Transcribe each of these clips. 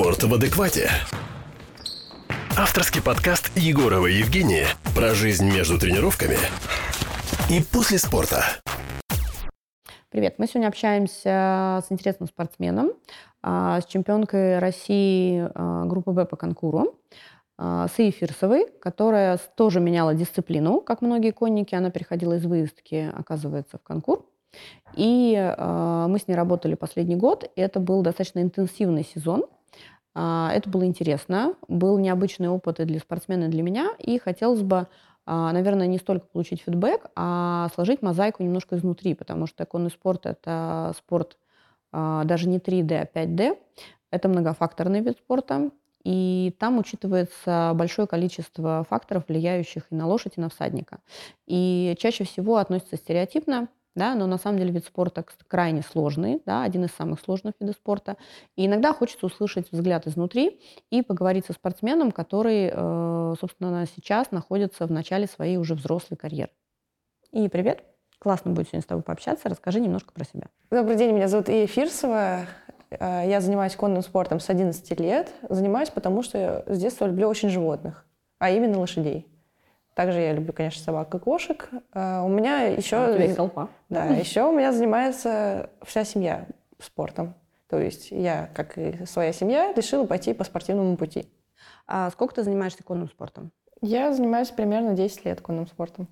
Спорт в адеквате. Авторский подкаст Егорова Евгения про жизнь между тренировками и после спорта. Привет, мы сегодня общаемся с интересным спортсменом, а, с чемпионкой России а, группы Б по конкуру, а, Саи Фирсовой, которая тоже меняла дисциплину, как многие конники. Она переходила из выездки, оказывается, в конкур. И э, мы с ней работали последний год, и это был достаточно интенсивный сезон. Э, это было интересно, был необычный опыт и для спортсмена, и для меня, и хотелось бы, э, наверное, не столько получить фидбэк, а сложить мозаику немножко изнутри, потому что конный спорт – это спорт э, даже не 3D, а 5D. Это многофакторный вид спорта, и там учитывается большое количество факторов, влияющих и на лошадь, и на всадника. И чаще всего относится стереотипно – да, но на самом деле вид спорта крайне сложный, да, один из самых сложных видов спорта. И иногда хочется услышать взгляд изнутри и поговорить со спортсменом, который, э, собственно, сейчас находится в начале своей уже взрослой карьеры. И привет, классно будет сегодня с тобой пообщаться. Расскажи немножко про себя. Добрый день, меня зовут Ия Фирсова. Э, я занимаюсь конным спортом с 11 лет. Занимаюсь, потому что с детства люблю очень животных, а именно лошадей. Также я люблю, конечно, собак и кошек. А, у меня еще... А, у тебя есть толпа. Да, еще у меня занимается вся семья спортом. То есть я, как и своя семья, решила пойти по спортивному пути. А сколько ты занимаешься конным спортом? Я занимаюсь примерно 10 лет конным спортом.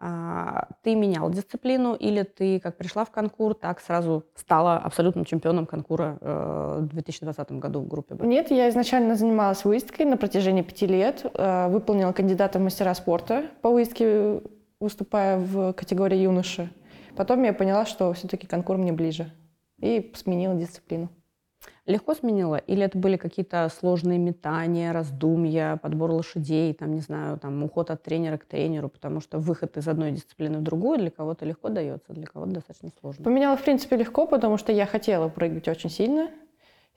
А, ты менял дисциплину или ты как пришла в конкур, так сразу стала абсолютным чемпионом конкура э, в 2020 году в группе Б? Нет, я изначально занималась выездкой на протяжении пяти лет, э, выполнила кандидата в мастера спорта по выездке, выступая в категории юноши. Потом я поняла, что все-таки конкур мне ближе и сменила дисциплину. Легко сменила? Или это были какие-то сложные метания, раздумья, подбор лошадей, там, не знаю, там, уход от тренера к тренеру, потому что выход из одной дисциплины в другую для кого-то легко дается, для кого-то достаточно сложно. Поменяла, в принципе, легко, потому что я хотела прыгать очень сильно.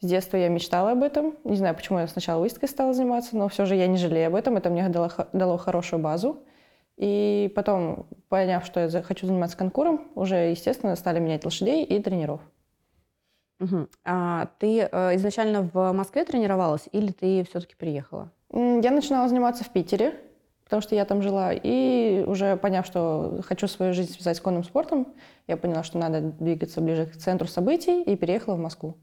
С детства я мечтала об этом. Не знаю, почему я сначала выездкой стала заниматься, но все же я не жалею об этом. Это мне дало, дало хорошую базу. И потом, поняв, что я хочу заниматься конкуром, уже, естественно, стали менять лошадей и тренеров. Угу. А ты э, изначально в Москве тренировалась или ты все-таки приехала? Я начинала заниматься в Питере, потому что я там жила. И уже поняв, что хочу свою жизнь связать с конным спортом, я поняла, что надо двигаться ближе к центру событий и переехала в Москву.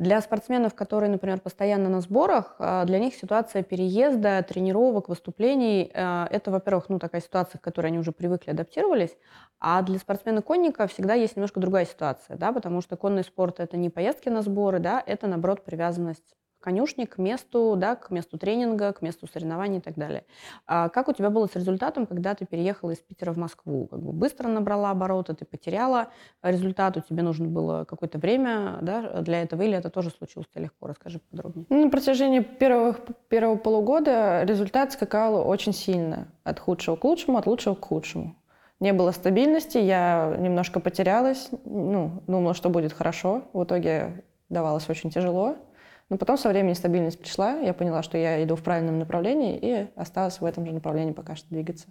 Для спортсменов, которые, например, постоянно на сборах, а, для них ситуация переезда, тренировок, выступлений а, – это, во-первых, ну, такая ситуация, к которой они уже привыкли, адаптировались, а для спортсмена-конника всегда есть немножко другая ситуация, да, потому что конный спорт – это не поездки на сборы, да, это, наоборот, привязанность конюшни к месту, да, к месту тренинга, к месту соревнований и так далее. А как у тебя было с результатом, когда ты переехала из Питера в Москву? Как бы быстро набрала обороты, ты потеряла результат, у тебя нужно было какое-то время да, для этого, или это тоже случилось легко? Расскажи подробнее. Ну, на протяжении первого, первого полугода результат скакал очень сильно. От худшего к лучшему, от лучшего к худшему. Не было стабильности, я немножко потерялась, ну, думала, что будет хорошо. В итоге давалось очень тяжело. Но потом со временем стабильность пришла, я поняла, что я иду в правильном направлении и осталась в этом же направлении пока что двигаться.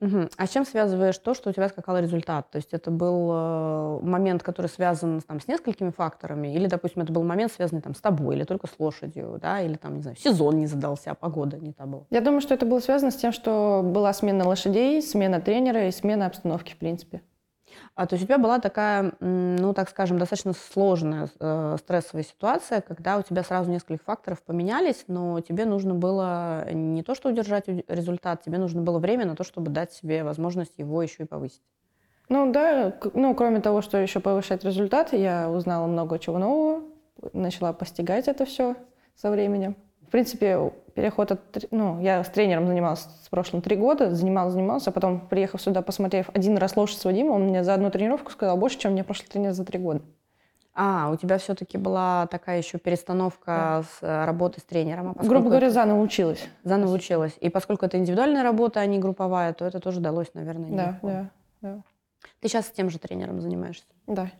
Угу. А с чем связываешь то, что у тебя скакал результат? То есть это был э, момент, который связан там, с несколькими факторами, или, допустим, это был момент, связанный там, с тобой, или только с лошадью, да, или там, не знаю, сезон не задался, а погода не та была? Я думаю, что это было связано с тем, что была смена лошадей, смена тренера и смена обстановки, в принципе. А, то у тебя была такая, ну, так скажем, достаточно сложная э, стрессовая ситуация, когда у тебя сразу несколько факторов поменялись, но тебе нужно было не то, что удержать результат, тебе нужно было время на то, чтобы дать себе возможность его еще и повысить. Ну да, ну кроме того, что еще повышать результат, я узнала много чего нового, начала постигать это все со временем. В принципе, переход от... Ну, я с тренером занималась с прошлым три года, занималась, занималась, а потом, приехав сюда, посмотрев один раз лошадь с Вадимом, он мне за одну тренировку сказал больше, чем мне прошлый тренер за три года. А, у тебя все-таки была такая еще перестановка да. с э, работы с тренером. А Грубо говоря, заново училась. Заново училась. И поскольку это индивидуальная работа, а не групповая, то это тоже далось, наверное, Да, да, да. Ты сейчас с тем же тренером занимаешься? Да.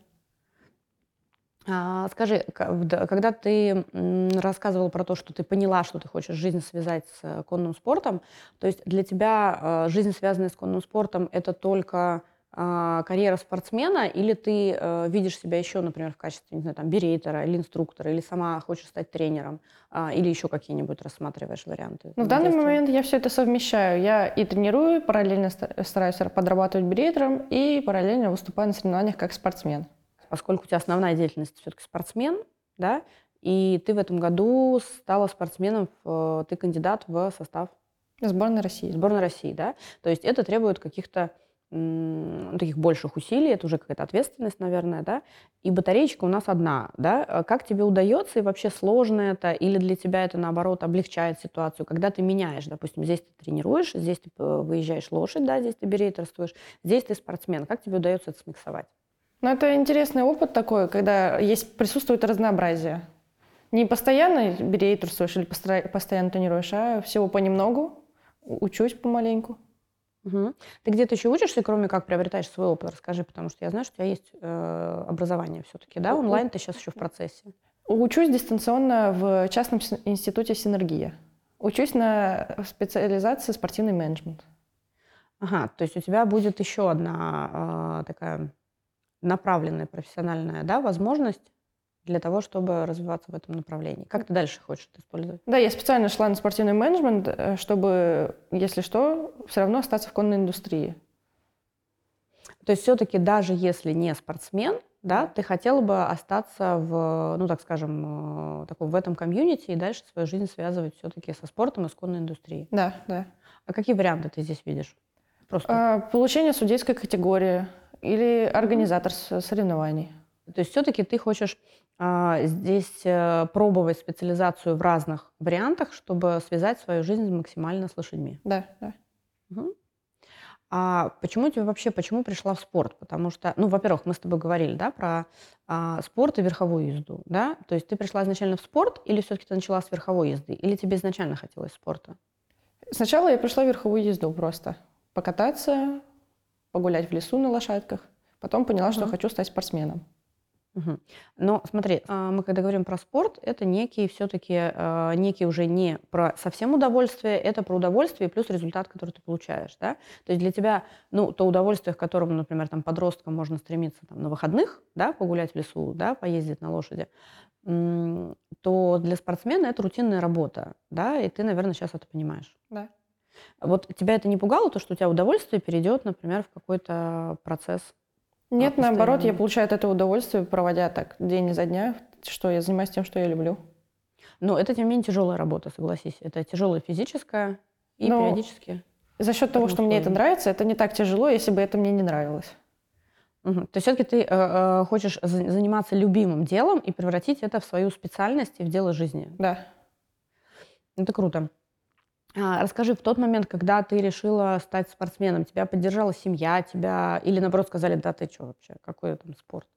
А, скажи, когда ты рассказывала про то, что ты поняла, что ты хочешь жизнь связать с конным спортом, то есть для тебя э, жизнь, связанная с конным спортом, это только э, карьера спортсмена, или ты э, видишь себя еще, например, в качестве, не знаю, там, берейтера или инструктора, или сама хочешь стать тренером, э, или еще какие-нибудь рассматриваешь варианты? Ну, в данный момент я все это совмещаю. Я и тренирую, параллельно стараюсь подрабатывать берейтером, и параллельно выступаю на соревнованиях как спортсмен. Поскольку у тебя основная деятельность все-таки спортсмен, да, и ты в этом году стала спортсменом, в, ты кандидат в состав Сборной России. Сборной России, да. То есть это требует каких-то таких больших усилий, это уже какая-то ответственность, наверное, да, и батареечка у нас одна, да, а как тебе удается и вообще сложно это, или для тебя это, наоборот, облегчает ситуацию, когда ты меняешь, допустим, здесь ты тренируешь, здесь ты э, выезжаешь лошадь, да, здесь ты берейтерствуешь, здесь ты спортсмен, как тебе удается это смиксовать? Ну, это интересный опыт такой, когда есть, присутствует разнообразие. Не постоянно берейтерствуешь или постоянно тренируешь, а всего понемногу, учусь помаленьку. Угу. Ты где-то еще учишься, кроме как приобретаешь свой опыт? Расскажи, потому что я знаю, что у тебя есть э, образование все-таки, да? Онлайн ты сейчас еще в процессе. Учусь дистанционно в частном институте «Синергия». Учусь на специализации спортивный менеджмент. Ага, то есть у тебя будет еще одна э, такая направленная профессиональная да, возможность для того, чтобы развиваться в этом направлении. Как ты дальше хочешь это использовать? Да, я специально шла на спортивный менеджмент, э, чтобы, если что, все равно остаться в конной индустрии. То есть все-таки даже если не спортсмен, да, ты хотела бы остаться в, ну так скажем, э, таком, в этом комьюнити и дальше свою жизнь связывать все-таки со спортом и с конной индустрией. Да, да. А какие варианты ты здесь видишь? Просто. А, получение судейской категории или организатор соревнований. То есть все-таки ты хочешь а, здесь а, пробовать специализацию в разных вариантах, чтобы связать свою жизнь максимально с лошадьми. Да, да. Угу. А почему тебе вообще, почему пришла в спорт? Потому что, ну, во-первых, мы с тобой говорили, да, про а, спорт и верховую езду, да? То есть ты пришла изначально в спорт или все-таки ты начала с верховой езды? Или тебе изначально хотелось спорта? Сначала я пришла в верховую езду просто. Покататься, погулять в лесу на лошадках. Потом поняла, что хочу стать спортсменом. Угу. Но смотри, а, мы когда говорим про спорт, это некий все-таки, а, некий уже не про совсем удовольствие, это про удовольствие плюс результат, который ты получаешь, да? То есть для тебя, ну, то удовольствие, к которому, например, там подросткам можно стремиться там, на выходных, да, погулять в лесу, да, поездить на лошади, то для спортсмена это рутинная работа, да, и ты, наверное, сейчас это понимаешь. Да. Вот тебя это не пугало, то, что у тебя удовольствие перейдет, например, в какой-то процесс нет, а, наоборот, я получаю от этого удовольствие, проводя так день изо дня, что я занимаюсь тем, что я люблю. Но это, тем не менее, тяжелая работа, согласись. Это тяжелая физическая и Но периодически. За счет того, что мне это нравится, это не так тяжело, если бы это мне не нравилось. Угу. То есть все-таки ты э, э хочешь заниматься любимым делом и превратить это в свою специальность и в дело жизни. Да. Это круто. А, расскажи, в тот момент, когда ты решила стать спортсменом, тебя поддержала семья, тебя или наоборот сказали, да ты что вообще, какой там спорт?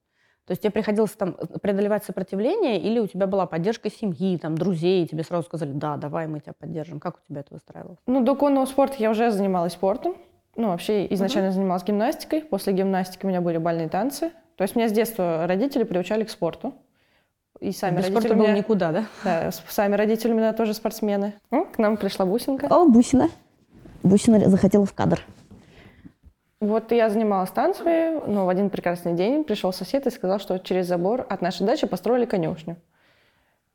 То есть тебе приходилось там преодолевать сопротивление, или у тебя была поддержка семьи, там, друзей, и тебе сразу сказали, да, давай мы тебя поддержим. Как у тебя это выстраивалось? Ну, до конного спорта я уже занималась спортом. Ну, вообще изначально uh-huh. занималась гимнастикой. После гимнастики у меня были бальные танцы. То есть меня с детства родители приучали к спорту. И сами Без родители спорта было никуда, да? Да, сами родители у меня тоже спортсмены. К нам пришла Бусинка. О, Бусина. Бусина захотела в кадр. Вот я занималась танцами, но в один прекрасный день пришел сосед и сказал, что через забор от нашей дачи построили конюшню.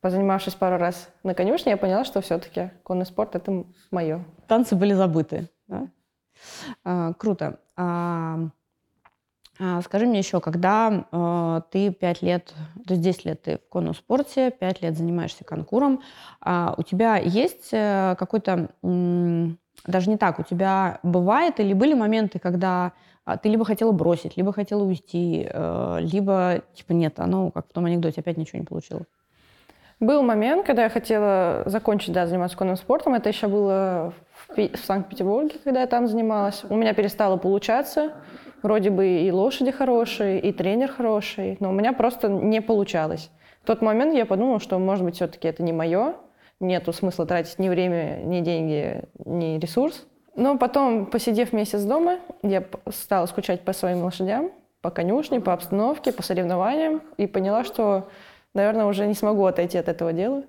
Позанимавшись пару раз на конюшне, я поняла, что все-таки конный спорт – это мое. Танцы были забыты. Да? А, круто. А, скажи мне еще, когда э, ты 5 лет, то есть 10 лет ты в конном спорте, 5 лет занимаешься конкуром, э, у тебя есть э, какой-то, э, даже не так, у тебя бывает или были моменты, когда э, ты либо хотела бросить, либо хотела уйти, э, либо типа нет, оно как в том анекдоте, опять ничего не получилось? Был момент, когда я хотела закончить, да, заниматься конным спортом. Это еще было в, в Санкт-Петербурге, когда я там занималась. У меня перестало получаться. Вроде бы и лошади хорошие, и тренер хороший, но у меня просто не получалось. В тот момент я подумала, что, может быть, все-таки это не мое, нету смысла тратить ни время, ни деньги, ни ресурс. Но потом, посидев месяц дома, я стала скучать по своим лошадям, по конюшне, по обстановке, по соревнованиям и поняла, что, наверное, уже не смогу отойти от этого дела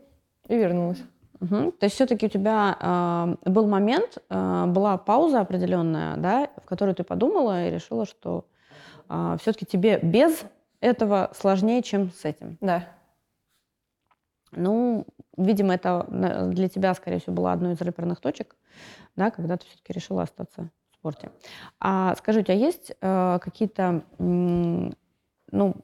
и вернулась. Угу. То есть все-таки у тебя э, был момент, э, была пауза определенная, да, в которой ты подумала и решила, что э, все-таки тебе без этого сложнее, чем с этим. Да. Ну, видимо, это для тебя, скорее всего, была одной из реперных точек, да, когда ты все-таки решила остаться в спорте. А скажи, у тебя есть э, какие-то, ну,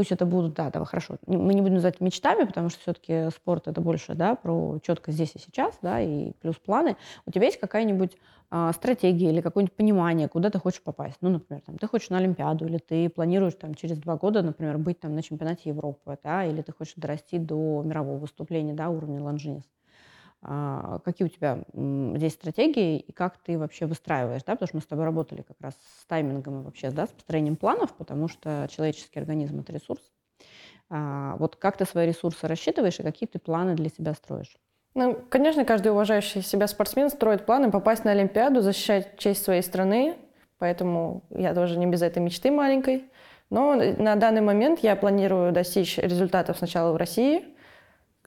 пусть это будут, да, да, хорошо, мы не будем называть мечтами, потому что все-таки спорт это больше, да, про четко здесь и сейчас, да, и плюс планы. У тебя есть какая-нибудь а, стратегия или какое-нибудь понимание, куда ты хочешь попасть? Ну, например, там, ты хочешь на Олимпиаду, или ты планируешь там через два года, например, быть там на чемпионате Европы, да, или ты хочешь дорасти до мирового выступления, да, уровня лонжинис. А, какие у тебя здесь стратегии и как ты вообще выстраиваешь, да, потому что мы с тобой работали как раз с таймингом и вообще, да, с построением планов, потому что человеческий организм – это ресурс. А, вот как ты свои ресурсы рассчитываешь и какие ты планы для себя строишь? Ну, конечно, каждый уважающий себя спортсмен строит планы попасть на Олимпиаду, защищать честь своей страны, поэтому я тоже не без этой мечты маленькой. Но на данный момент я планирую достичь результатов сначала в России –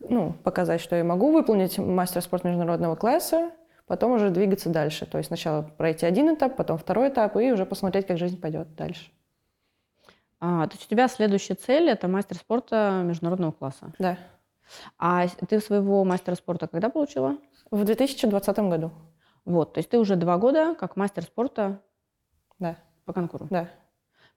ну, показать, что я могу выполнить мастер спорта международного класса, потом уже двигаться дальше. То есть сначала пройти один этап, потом второй этап, и уже посмотреть, как жизнь пойдет дальше. А, то есть у тебя следующая цель – это мастер спорта международного класса? Да. А ты своего мастера спорта когда получила? В 2020 году. Вот, то есть ты уже два года как мастер спорта да. по конкуру? Да.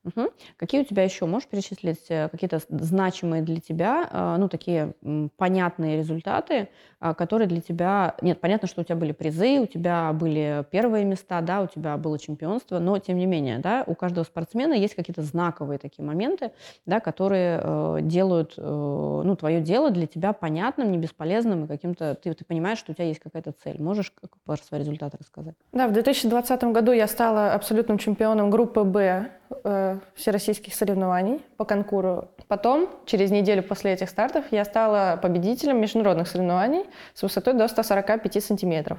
Угу. Какие у тебя еще, можешь перечислить э, какие-то значимые для тебя, э, ну, такие понятные результаты, а, которые для тебя... Нет, понятно, что у тебя были призы, у тебя были первые места, да, у тебя было чемпионство, но, тем не менее, да, у каждого спортсмена есть какие-то знаковые такие моменты, да, которые э, делают, ну, твое дело для тебя понятным, не бесполезным и каким-то... Ты, ты понимаешь, что у тебя есть какая-то цель. Можешь про свои результаты рассказать? Да, в 2020 году я стала абсолютным чемпионом группы «Б» э, всероссийских соревнований по конкуру. Потом, через неделю после этих стартов, я стала победителем международных соревнований с высотой до 145 сантиметров.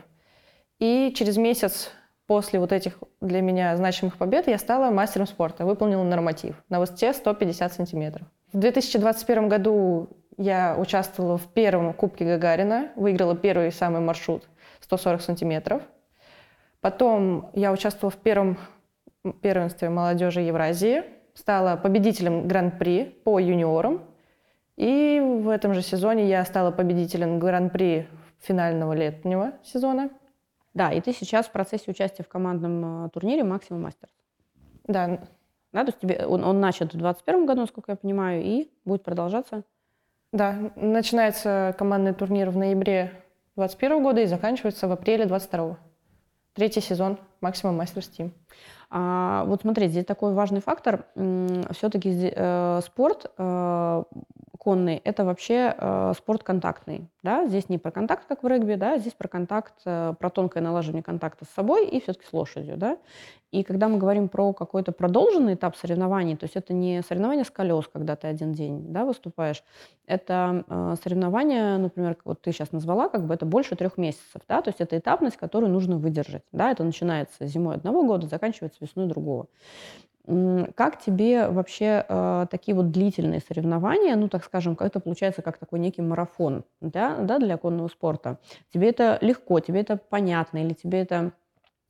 И через месяц после вот этих для меня значимых побед я стала мастером спорта, выполнила норматив на высоте 150 сантиметров. В 2021 году я участвовала в первом Кубке Гагарина, выиграла первый самый маршрут 140 сантиметров. Потом я участвовала в первом первенстве молодежи Евразии, стала победителем Гран-при по юниорам. И в этом же сезоне я стала победителем Гран-при финального летнего сезона. Да, и ты сейчас в процессе участия в командном э, турнире «Максимум Мастерс». Да. Да, то есть тебе, он, он начат в 2021 году, насколько я понимаю, и будет продолжаться? Да, начинается командный турнир в ноябре 2021 года и заканчивается в апреле 2022. Третий сезон «Максимум Мастерс Тим». А, вот смотри, здесь такой важный фактор. Все-таки э, спорт э, конный – это вообще э, спорт контактный. Да? Здесь не про контакт, как в регби, да? здесь про контакт, э, про тонкое налаживание контакта с собой и все-таки с лошадью. Да? И когда мы говорим про какой-то продолженный этап соревнований, то есть это не соревнование с колес, когда ты один день да, выступаешь, это э, соревнование, например, вот ты сейчас назвала, как бы это больше трех месяцев, да, то есть это этапность, которую нужно выдержать, да, это начинается зимой одного года, заканчивается весной другого. Как тебе вообще э, такие вот длительные соревнования, ну, так скажем, это получается как такой некий марафон да, да, для конного спорта? Тебе это легко, тебе это понятно, или тебе это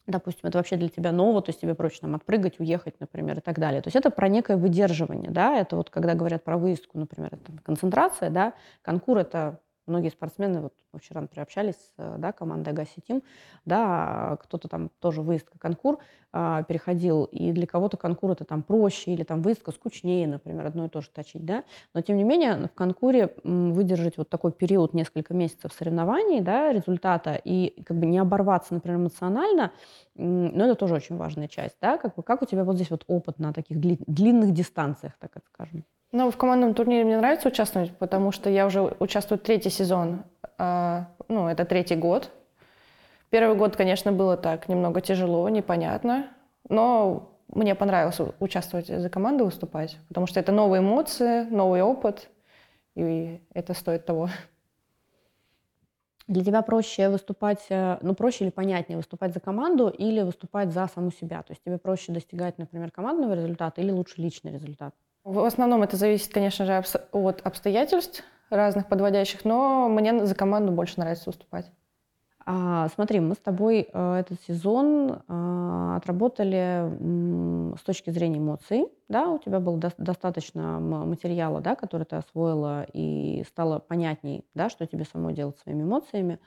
допустим, это вообще для тебя ново, то есть тебе проще там отпрыгать, уехать, например, и так далее. То есть это про некое выдерживание, да, это вот когда говорят про выездку, например, это концентрация, да, конкур это многие спортсмены, вот мы вчера, например, общались с да, командой Агаси да, кто-то там тоже выездка конкур а, переходил, и для кого-то конкур это там проще, или там выездка скучнее, например, одно и то же точить, да, но тем не менее в конкуре выдержать вот такой период несколько месяцев соревнований, да, результата, и как бы не оборваться, например, эмоционально, ну, это тоже очень важная часть, да, как, бы, как у тебя вот здесь вот опыт на таких длинных дистанциях, так скажем? Ну, в командном турнире мне нравится участвовать, потому что я уже участвую третий сезон. А, ну, это третий год. Первый год, конечно, было так немного тяжело, непонятно, но мне понравилось участвовать за команду, выступать, потому что это новые эмоции, новый опыт, и это стоит того. Для тебя проще выступать, э, ну, проще или понятнее выступать за команду или выступать за саму себя? То есть тебе проще достигать, например, командного результата или лучше личный результат? В основном это зависит, конечно же, от обстоятельств. разных подводящих, но мне за команду больше нравится выступать. А, смотри, мы с тобой э, этот сезон э, отработали м, с точки зрения эмоций, да, у тебя было до- достаточно материала, да, который ты освоила, и стало понятней, да, что тебе самой делать своими эмоциями.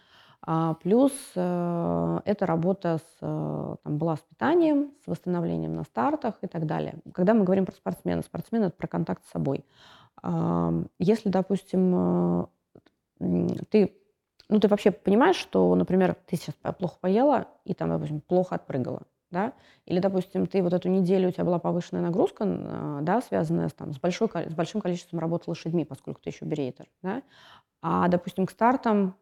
А, плюс э, эта работа с, э, там, была с питанием, с восстановлением на стартах и так далее. Когда мы говорим про спортсмена, спортсмен это про контакт с собой. Если, допустим, э, ты ну, ты вообще понимаешь, что, например, ты сейчас плохо поела и там, допустим, плохо отпрыгала, да? Или, допустим, ты вот эту неделю, у тебя была повышенная нагрузка, да, связанная с, там, с, большой, с большим количеством работы лошадьми, поскольку ты еще берейтер, да? А, допустим, к стартам,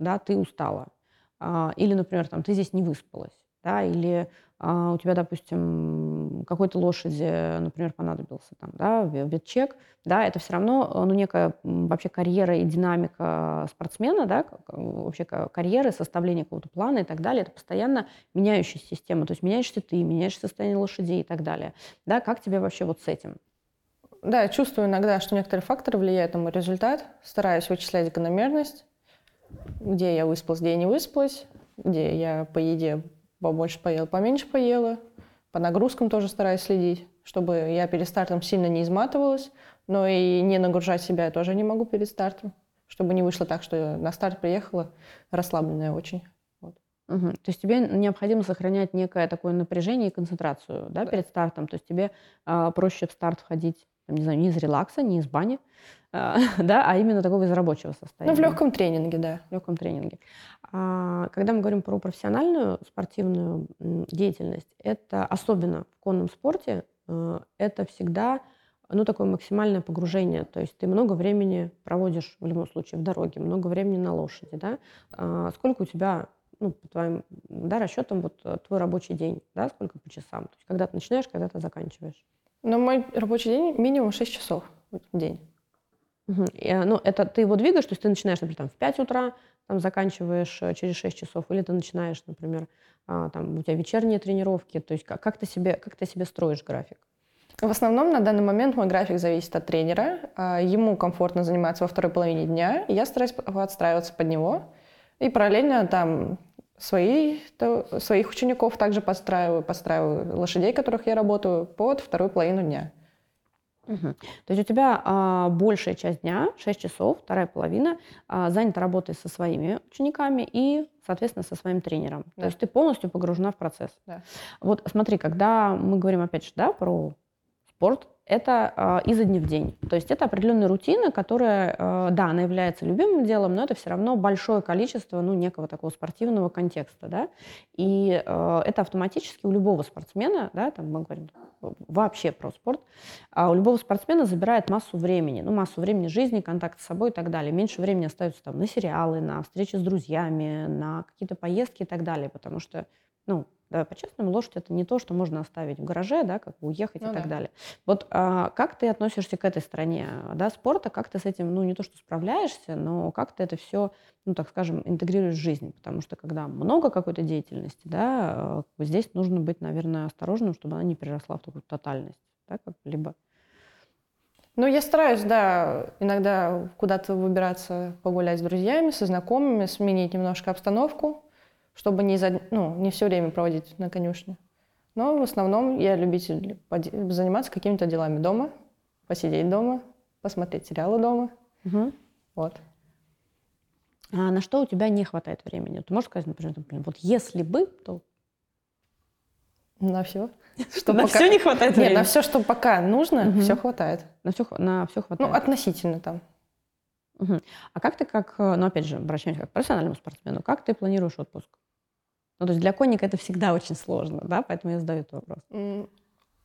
да, ты устала. А, или, например, там, ты здесь не выспалась, да, или а, у тебя, допустим, какой-то лошади, например, понадобился там, да, ветчек, да, это все равно, ну, некая вообще карьера и динамика спортсмена, да, вообще карьеры, составление какого-то плана и так далее, это постоянно меняющаяся система, то есть меняешься ты, меняешься состояние лошадей и так далее, да, как тебе вообще вот с этим? Да, я чувствую иногда, что некоторые факторы влияют на мой результат, стараюсь вычислять закономерность, где я выспалась, где я не выспалась, где я по еде побольше поела, поменьше поела. По нагрузкам тоже стараюсь следить, чтобы я перед стартом сильно не изматывалась, но и не нагружать себя я тоже не могу перед стартом, чтобы не вышло так, что я на старт приехала расслабленная очень. Угу. То есть тебе необходимо сохранять некое такое напряжение и концентрацию да, да. перед стартом. То есть тебе э, проще в старт входить, там, не знаю, не из релакса, не из бани, а, да, а именно такого из рабочего состояния. Ну, в легком тренинге, да. В легком тренинге. А, когда мы говорим про профессиональную спортивную деятельность, это особенно в конном спорте, э, это всегда ну, такое максимальное погружение. То есть ты много времени проводишь в любом случае в дороге, много времени на лошади. Да? А, сколько у тебя, ну, по твоим да, расчетам, вот э, твой рабочий день, да, сколько по часам? То есть когда ты начинаешь, когда ты заканчиваешь? Ну, мой рабочий день минимум 6 часов в день. Угу. И, ну, это ты его двигаешь, то есть ты начинаешь, например, там, в 5 утра, там, заканчиваешь э, через 6 часов, или ты начинаешь, например, а, там, у тебя вечерние тренировки, то есть как, как, ты, себе, как ты себе строишь график? В основном на данный момент мой график зависит от тренера. А, ему комфортно заниматься во второй половине дня, и я стараюсь подстраиваться под него. И параллельно там свои, то, своих учеников также подстраиваю, подстраиваю лошадей, которых я работаю, под вторую половину дня. Угу. То есть у тебя а, большая часть дня, 6 часов, вторая половина, а, занята работой со своими учениками и, соответственно, со своим тренером. Да. То есть ты полностью погружена в процесс. Да. Вот смотри, когда мы говорим опять же да, про спорт, это э, изо дня в день. То есть это определенная рутина, которая, да, она является любимым делом, но это все равно большое количество, ну, некого такого спортивного контекста, да. И э, это автоматически у любого спортсмена, да, там мы говорим вообще про спорт, а у любого спортсмена забирает массу времени, ну, массу времени жизни, контакт с собой и так далее. Меньше времени остается там на сериалы, на встречи с друзьями, на какие-то поездки и так далее, потому что, ну, Давай по-честному, лошадь это не то, что можно оставить в гараже, да, как бы уехать ну, и так да. далее. Вот а, как ты относишься к этой стране да, спорта, как ты с этим, ну не то, что справляешься, но как ты это все, ну так скажем, интегрируешь в жизнь? Потому что когда много какой-то деятельности, да, здесь нужно быть, наверное, осторожным, чтобы она не переросла в такую тотальность, да, как либо ну, я стараюсь, да, иногда куда-то выбираться, погулять с друзьями, со знакомыми, сменить немножко обстановку чтобы не, за, ну, не все время проводить на конюшне. Но в основном я любитель заниматься какими-то делами дома, посидеть дома, посмотреть сериалы дома. Угу. Вот. А на что у тебя не хватает времени? Ты можешь сказать, например, например вот если бы, то... На все. Что на пока... все не хватает времени? Нет, на все, что пока нужно, угу. все хватает. На все, на все хватает? Ну, относительно там. Угу. А как ты, как, ну, опять же, обращаемся к профессиональному спортсмену, как ты планируешь отпуск? Ну, то есть для конника это всегда очень сложно, да, поэтому я задаю этот вопрос.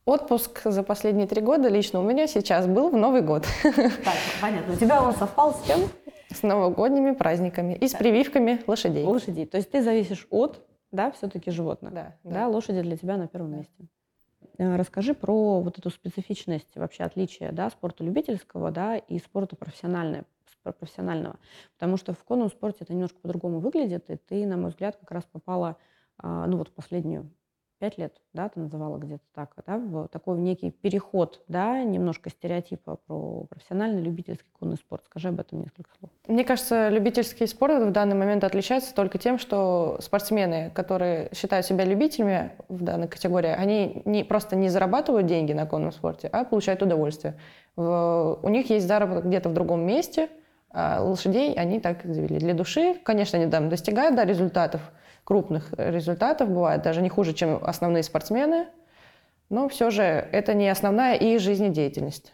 Отпуск за последние три года лично у меня сейчас был в Новый год. Так, понятно. У тебя он совпал с чем? С новогодними праздниками и с прививками лошадей. Лошадей. То есть ты зависишь от, да, все-таки животных. Да, да. да. Лошади для тебя на первом месте. Э, расскажи про вот эту специфичность, вообще отличие, да, спорта любительского, да, и спорта профессионального профессионального. Потому что в конном спорте это немножко по-другому выглядит, и ты, на мой взгляд, как раз попала а, ну, вот в последнюю пять лет, да, ты называла где-то так, да, в такой некий переход, да, немножко стереотипа про профессиональный любительский конный спорт. Скажи об этом несколько слов. Мне кажется, любительский спорт в данный момент отличается только тем, что спортсмены, которые считают себя любителями в данной категории, они не, просто не зарабатывают деньги на конном спорте, а получают удовольствие. В, у них есть заработок где-то в другом месте, лошадей они так завели. Для души, конечно, они там достигают да, результатов, крупных результатов, бывает даже не хуже, чем основные спортсмены, но все же это не основная их жизнедеятельность.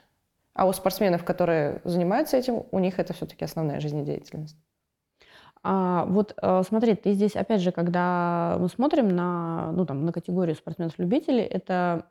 А у спортсменов, которые занимаются этим, у них это все-таки основная жизнедеятельность. А, вот э, смотри, ты здесь, опять же, когда мы смотрим на, ну, там, на категорию спортсменов-любителей, это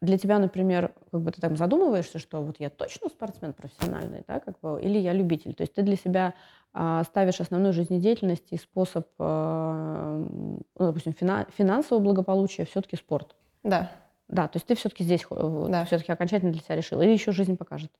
для тебя, например, как бы ты там задумываешься, что вот я точно спортсмен профессиональный, да, как бы, или я любитель. То есть ты для себя а, ставишь основную жизнедеятельность и способ, а, ну, допустим, фина- финансового благополучия все-таки спорт. Да. Да, то есть ты все-таки здесь э, да. все-таки окончательно для себя решил, или еще жизнь покажет?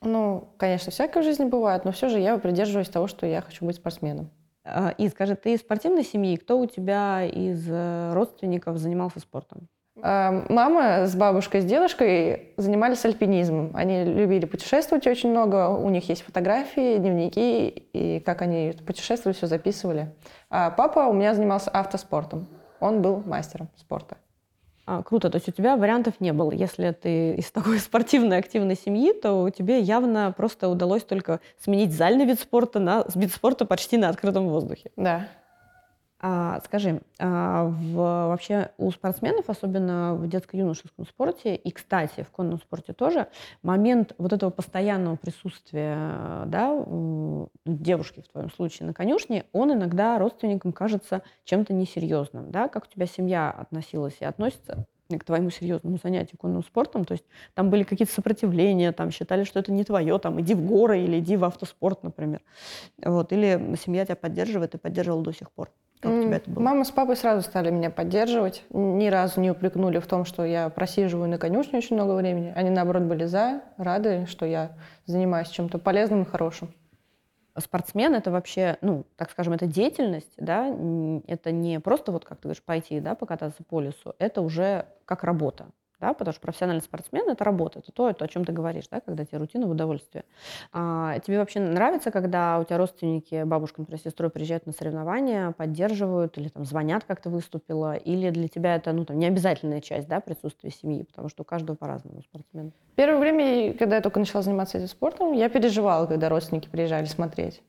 Ну, конечно, всякое в жизни бывает, но все же я придерживаюсь того, что я хочу быть спортсменом. А, и скажи, ты из спортивной семьи, кто у тебя из э, родственников занимался спортом? Эм, мама с бабушкой, с дедушкой занимались альпинизмом. Они любили путешествовать очень много. У них есть фотографии, дневники, и как они путешествовали, все записывали. А папа у меня занимался автоспортом. Он был мастером спорта. А, круто, то есть у тебя вариантов не было. Если ты из такой спортивной активной семьи, то тебе явно просто удалось только сменить зальный вид спорта на вид спорта почти на открытом воздухе. Да. А, скажи, а в, вообще у спортсменов, особенно в детско-юношеском спорте, и, кстати, в конном спорте тоже, момент вот этого постоянного присутствия да, девушки, в твоем случае, на конюшне, он иногда родственникам кажется чем-то несерьезным. Да? Как у тебя семья относилась и относится к твоему серьезному занятию конным спортом, то есть там были какие-то сопротивления, там считали, что это не твое, там иди в горы или иди в автоспорт, например. Вот. Или семья тебя поддерживает и поддерживала до сих пор. Как у тебя это было? Мама с папой сразу стали меня поддерживать. Ни разу не упрекнули в том, что я просиживаю на конюшне очень много времени. Они, наоборот, были за, рады, что я занимаюсь чем-то полезным и хорошим. Спортсмен — это вообще, ну, так скажем, это деятельность, да, это не просто вот, как ты говоришь, пойти, да, покататься по лесу, это уже как работа да, потому что профессиональный спортсмен – это работа, это то, это, о чем ты говоришь, да, когда тебе рутина в удовольствие. А, тебе вообще нравится, когда у тебя родственники, бабушка, например, сестрой приезжают на соревнования, поддерживают или там звонят, как ты выступила, или для тебя это, ну, там, не обязательная часть, да, присутствия семьи, потому что у каждого по-разному спортсмен. Первое время, когда я только начала заниматься этим спортом, я переживала, когда родственники приезжали смотреть.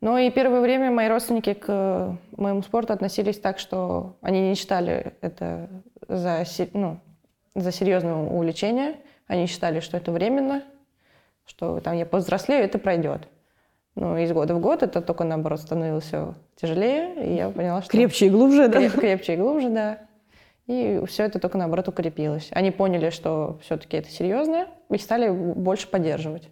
Но и первое время мои родственники к моему спорту относились так, что они не считали это за, ну, за серьезное увлечение. Они считали, что это временно, что там я повзрослею, это пройдет. Но из года в год это только наоборот становилось все тяжелее, и я поняла, что... Крепче и глубже, да? Крепче и глубже, да. И все это только наоборот укрепилось. Они поняли, что все-таки это серьезно, и стали больше поддерживать.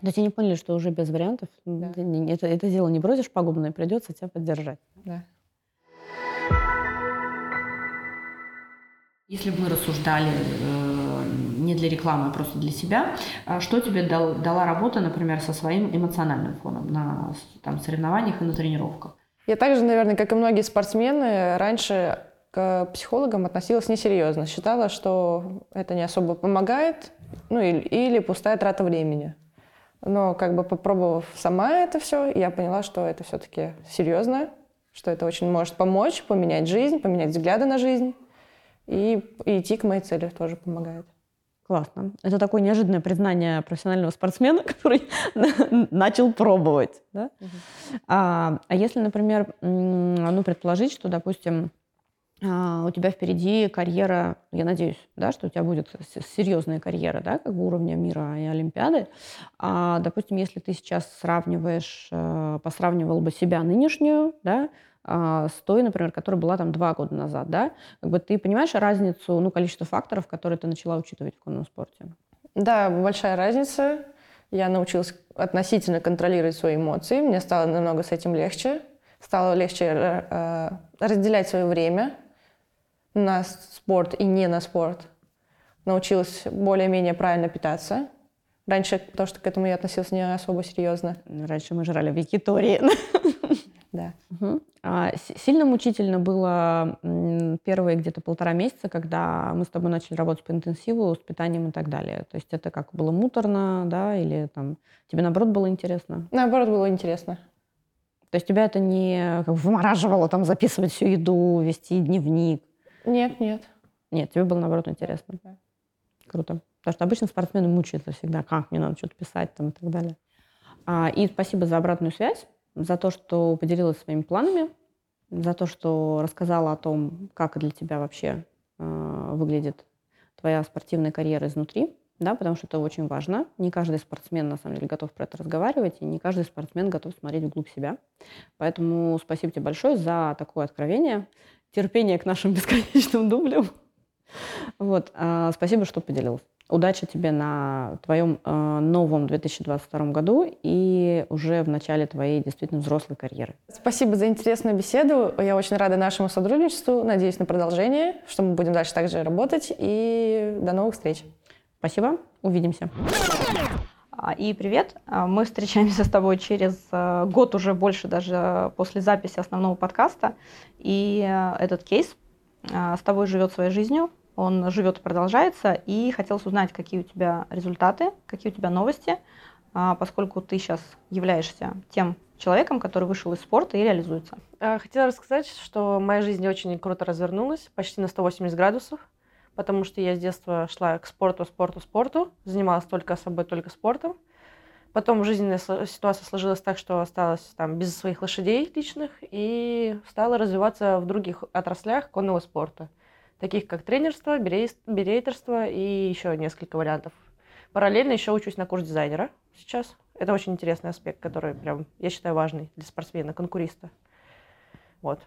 То есть они поняли, что уже без вариантов да. это, это дело не бросишь пагубное, придется тебя поддержать. Да. Если бы мы рассуждали э, не для рекламы, а просто для себя, а что тебе дал, дала работа, например, со своим эмоциональным фоном на там, соревнованиях и на тренировках? Я также, наверное, как и многие спортсмены, раньше к психологам относилась несерьезно. Считала, что это не особо помогает, ну или, или пустая трата времени. Но как бы попробовав сама это все, я поняла, что это все-таки серьезно, что это очень может помочь, поменять жизнь, поменять взгляды на жизнь. И, и идти к моей цели тоже помогает. Классно. Это такое неожиданное признание профессионального спортсмена, который начал пробовать. Да? Угу. А, а если, например, ну, предположить, что, допустим, а, у тебя впереди карьера, я надеюсь, да, что у тебя будет серьезная карьера, да, как бы уровня мира и Олимпиады. А, допустим, если ты сейчас сравниваешь, э, посравнивал бы себя нынешнюю, да, с той, например, которая была там два года назад, да? Как бы ты понимаешь разницу, ну, количество факторов, которые ты начала учитывать в конном спорте? Да, большая разница. Я научилась относительно контролировать свои эмоции. Мне стало намного с этим легче. Стало легче э, э разделять свое время на спорт и не на спорт. Научилась более-менее правильно питаться. Раньше, потому что к этому я относилась не особо серьезно. Раньше мы жрали в Якитории. да. Угу. А, сильно мучительно было первые где-то полтора месяца, когда мы с тобой начали работать по интенсиву с питанием и так далее. То есть это как было муторно, да, или там тебе наоборот было интересно? Наоборот было интересно. То есть тебя это не как, вымораживало там записывать всю еду, вести дневник? Нет, нет. Нет, тебе было наоборот интересно. Да. Круто. Потому что обычно спортсмены мучаются всегда, как мне надо что-то писать там и так далее. А, и спасибо за обратную связь за то, что поделилась своими планами, за то, что рассказала о том, как для тебя вообще э, выглядит твоя спортивная карьера изнутри, да, потому что это очень важно. Не каждый спортсмен, на самом деле, готов про это разговаривать, и не каждый спортсмен готов смотреть вглубь себя. Поэтому спасибо тебе большое за такое откровение, терпение к нашим бесконечным дублям. Вот, э, спасибо, что поделилась. Удачи тебе на твоем э, новом 2022 году и уже в начале твоей действительно взрослой карьеры. Спасибо за интересную беседу. Я очень рада нашему сотрудничеству. Надеюсь на продолжение, что мы будем дальше также работать. И до новых встреч. Спасибо. Увидимся. А, и привет. А, мы встречаемся с тобой через э, год уже больше даже после записи основного подкаста. И э, этот кейс э, с тобой живет своей жизнью он живет и продолжается, и хотелось узнать, какие у тебя результаты, какие у тебя новости, а, поскольку ты сейчас являешься тем человеком, который вышел из спорта и реализуется. А, хотела рассказать, что моя жизнь очень круто развернулась, почти на 180 градусов, потому что я с детства шла к спорту, спорту, спорту, занималась только собой, только спортом. Потом жизненная ситуация сложилась так, что осталась там без своих лошадей личных и стала развиваться в других отраслях конного спорта – таких как тренерство, берейтерство и еще несколько вариантов. Параллельно еще учусь на курс дизайнера сейчас. Это очень интересный аспект, который прям, я считаю, важный для спортсмена, конкуриста. Вот.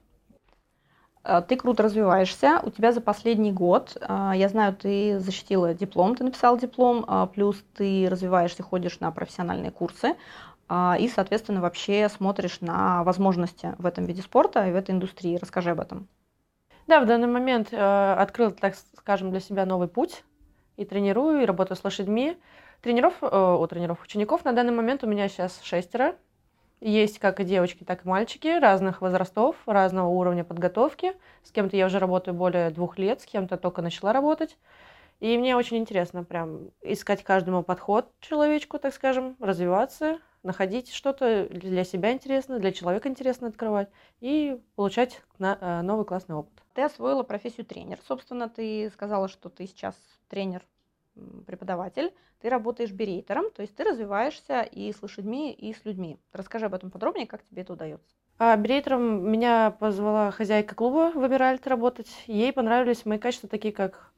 А, ты круто развиваешься. У тебя за последний год, а, я знаю, ты защитила диплом, ты написал диплом, а, плюс ты развиваешься, ходишь на профессиональные курсы и, соответственно, вообще смотришь на возможности в этом виде спорта и в этой индустрии. Расскажи об этом. Да, в данный момент э, открыл, так скажем, для себя новый путь. И тренирую, и работаю с лошадьми. Тренеров, э, у тренеров учеников на данный момент у меня сейчас шестеро. Есть как и девочки, так и мальчики разных возрастов, разного уровня подготовки. С кем-то я уже работаю более двух лет, с кем-то только начала работать. И мне очень интересно прям искать каждому подход человечку, так скажем, развиваться, находить что-то для себя интересно, для человека интересно открывать и получать э, новый классный опыт. Ты освоила профессию тренер. Собственно, ты сказала, что ты сейчас тренер, преподаватель. Ты работаешь берейтером, то есть ты развиваешься и с лошадьми, и с людьми. Расскажи об этом подробнее, как тебе это удается. А берейтером меня позвала хозяйка клуба в Эмиральт работать. Ей понравились мои качества такие, как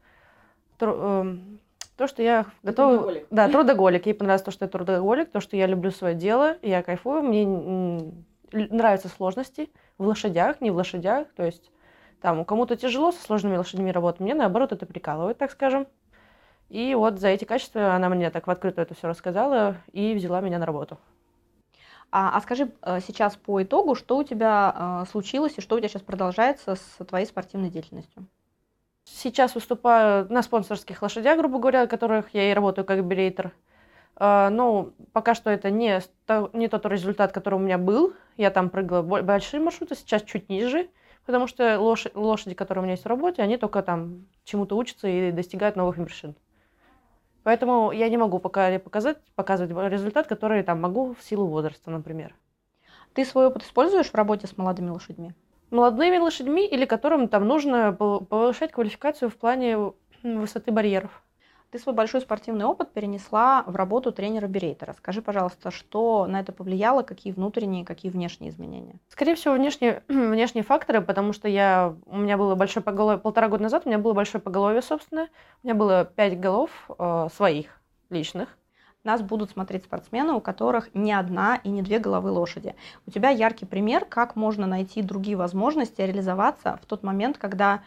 эм, то, что я готова... Трудоголик. Да, трудоголик. Ей понравилось то, что я трудоголик, то, что я люблю свое дело, я кайфую. Мне нравятся сложности в лошадях, не в лошадях. То есть там кому-то тяжело со сложными лошадьми работать, мне наоборот это прикалывает, так скажем. И вот за эти качества она мне так в открытую это все рассказала и взяла меня на работу. А, а скажи э, сейчас по итогу, что у тебя э, случилось и что у тебя сейчас продолжается с твоей спортивной деятельностью? Сейчас выступаю на спонсорских лошадях, грубо говоря, которых я и работаю как берейтер. Э, ну, пока что это не, не тот результат, который у меня был. Я там прыгала большие маршруты, сейчас чуть ниже потому что лошади, лошади, которые у меня есть в работе, они только там чему-то учатся и достигают новых вершин. Поэтому я не могу пока показать, показывать результат, который там могу в силу возраста, например. Ты свой опыт используешь в работе с молодыми лошадьми? Молодыми лошадьми или которым там нужно повышать квалификацию в плане высоты барьеров. Ты свой большой спортивный опыт перенесла в работу тренера-берейтера. Скажи, пожалуйста, что на это повлияло, какие внутренние, какие внешние изменения? Скорее всего, внешние, внешние факторы, потому что я, у меня было большое поголовье, полтора года назад у меня было большое поголовье, собственно. У меня было пять голов э, своих, личных. Нас будут смотреть спортсмены, у которых не одна и не две головы лошади. У тебя яркий пример, как можно найти другие возможности реализоваться в тот момент, когда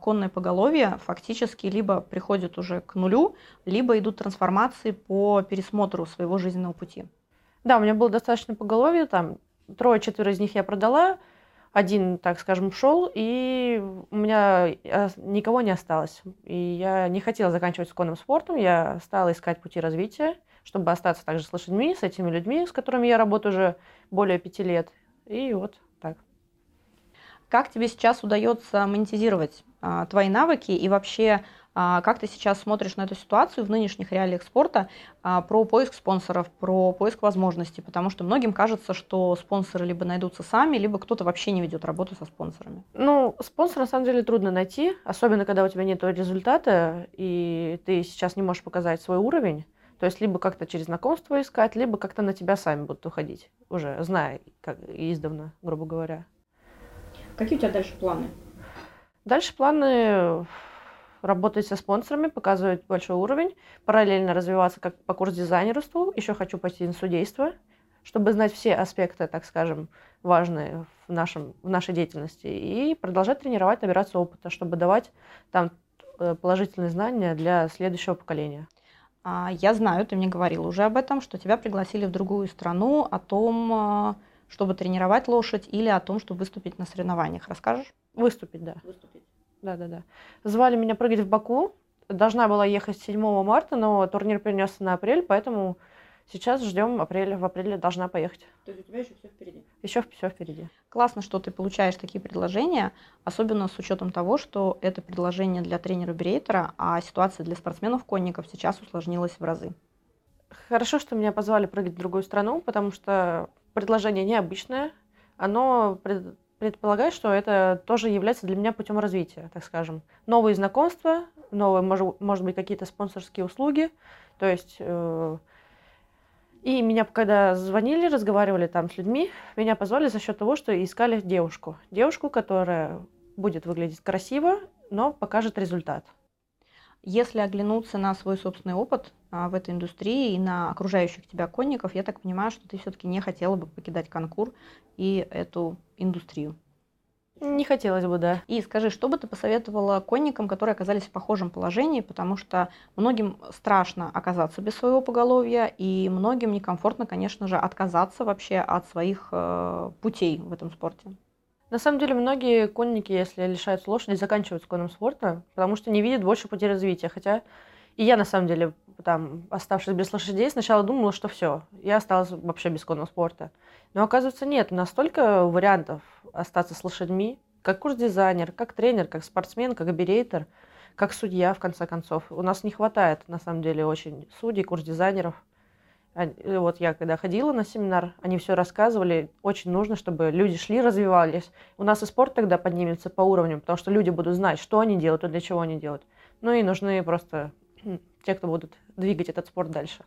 конное поголовье фактически либо приходят уже к нулю, либо идут трансформации по пересмотру своего жизненного пути. Да, у меня было достаточно поголовье, там трое-четверо из них я продала, один, так скажем, шел, и у меня а, никого не осталось. И я не хотела заканчивать с конным спортом, я стала искать пути развития, чтобы остаться также с лошадьми, с этими людьми, с которыми я работаю уже более пяти лет. И вот. Как тебе сейчас удается монетизировать а, твои навыки и вообще а, как ты сейчас смотришь на эту ситуацию в нынешних реалиях спорта а, про поиск спонсоров, про поиск возможностей? Потому что многим кажется, что спонсоры либо найдутся сами, либо кто-то вообще не ведет работу со спонсорами. Ну, спонсора на самом деле трудно найти, особенно когда у тебя нет результата, и ты сейчас не можешь показать свой уровень. То есть либо как-то через знакомство искать, либо как-то на тебя сами будут уходить, уже зная как издавна, грубо говоря. Какие у тебя дальше планы? Дальше планы работать со спонсорами, показывать большой уровень, параллельно развиваться как по курс дизайнерству. Еще хочу пойти на судейство, чтобы знать все аспекты, так скажем, важные в, нашем, в нашей деятельности. И продолжать тренировать, набираться опыта, чтобы давать там э, положительные знания для следующего поколения. А, я знаю, ты мне говорил уже об этом, что тебя пригласили в другую страну, о том, а, чтобы тренировать лошадь или о том, чтобы выступить на соревнованиях. Расскажешь? Выступить, да. Выступить. Да, да, да. Звали меня прыгать в Баку. Должна была ехать 7 марта, но турнир перенесся на апрель, поэтому сейчас ждем апреля. В апреле должна поехать. То есть у тебя еще все впереди? Еще все впереди. Классно, что ты получаешь такие предложения, особенно с учетом того, что это предложение для тренера Брейтера, а ситуация для спортсменов-конников сейчас усложнилась в разы. Хорошо, что меня позвали прыгать в другую страну, потому что предложение необычное. Оно предполагаю, что это тоже является для меня путем развития, так скажем. Новые знакомства, новые, может, может быть, какие-то спонсорские услуги. То есть э, и меня, когда звонили, разговаривали там с людьми, меня позвали за счет того, что искали девушку. Девушку, которая будет выглядеть красиво, но покажет результат. Если оглянуться на свой собственный опыт а, в этой индустрии и на окружающих тебя конников, я так понимаю, что ты все-таки не хотела бы покидать конкур и эту индустрию. Не хотелось бы, да. И скажи, что бы ты посоветовала конникам, которые оказались в похожем положении, потому что многим страшно оказаться без своего поголовья, и многим некомфортно, конечно же, отказаться вообще от своих э, путей в этом спорте. На самом деле, многие конники, если лишаются лошади, заканчивают с конным спортом, потому что не видят больше пути развития. Хотя и я, на самом деле, там, оставшись без лошадей, сначала думала, что все, я осталась вообще без конного спорта. Но оказывается, нет, настолько вариантов остаться с лошадьми, как курс-дизайнер, как тренер, как спортсмен, как аберейтер, как судья, в конце концов. У нас не хватает, на самом деле, очень судей, курс-дизайнеров. Вот я когда ходила на семинар, они все рассказывали. Очень нужно, чтобы люди шли, развивались. У нас и спорт тогда поднимется по уровню, потому что люди будут знать, что они делают и для чего они делают. Ну и нужны просто те, кто будут двигать этот спорт дальше.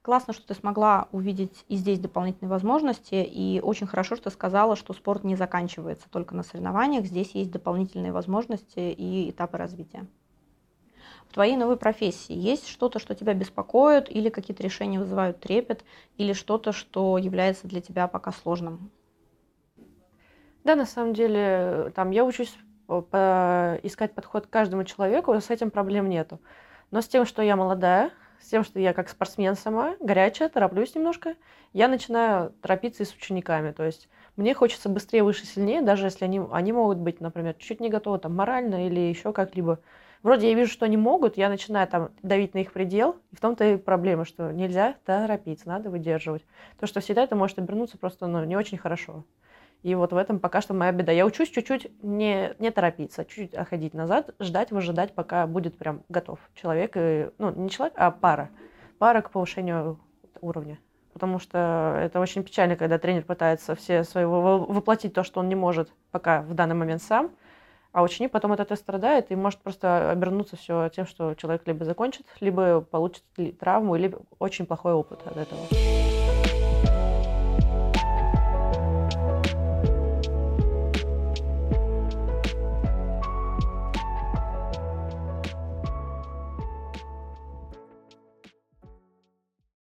Классно, что ты смогла увидеть и здесь дополнительные возможности, и очень хорошо, что сказала, что спорт не заканчивается только на соревнованиях, здесь есть дополнительные возможности и этапы развития твоей новой профессии есть что-то, что тебя беспокоит, или какие-то решения вызывают трепет, или что-то, что является для тебя пока сложным? Да, на самом деле, там я учусь по искать подход к каждому человеку, с этим проблем нету. Но с тем, что я молодая, с тем, что я как спортсмен сама, горячая, тороплюсь немножко, я начинаю торопиться и с учениками. То есть мне хочется быстрее, выше, сильнее, даже если они, они могут быть, например, чуть-чуть не готовы там, морально или еще как-либо. Вроде я вижу, что они могут, я начинаю там давить на их предел, и в том-то и проблема, что нельзя торопиться, надо выдерживать. То, что всегда это может обернуться просто ну, не очень хорошо. И вот в этом пока что моя беда. Я учусь чуть-чуть не, не торопиться, чуть-чуть отходить назад, ждать, выжидать, пока будет прям готов человек, и, ну, не человек, а пара. Пара к повышению уровня. Потому что это очень печально, когда тренер пытается все своего воплотить то, что он не может пока в данный момент сам, а ученик потом от этого страдает и может просто обернуться все тем, что человек либо закончит, либо получит травму, или очень плохой опыт от этого.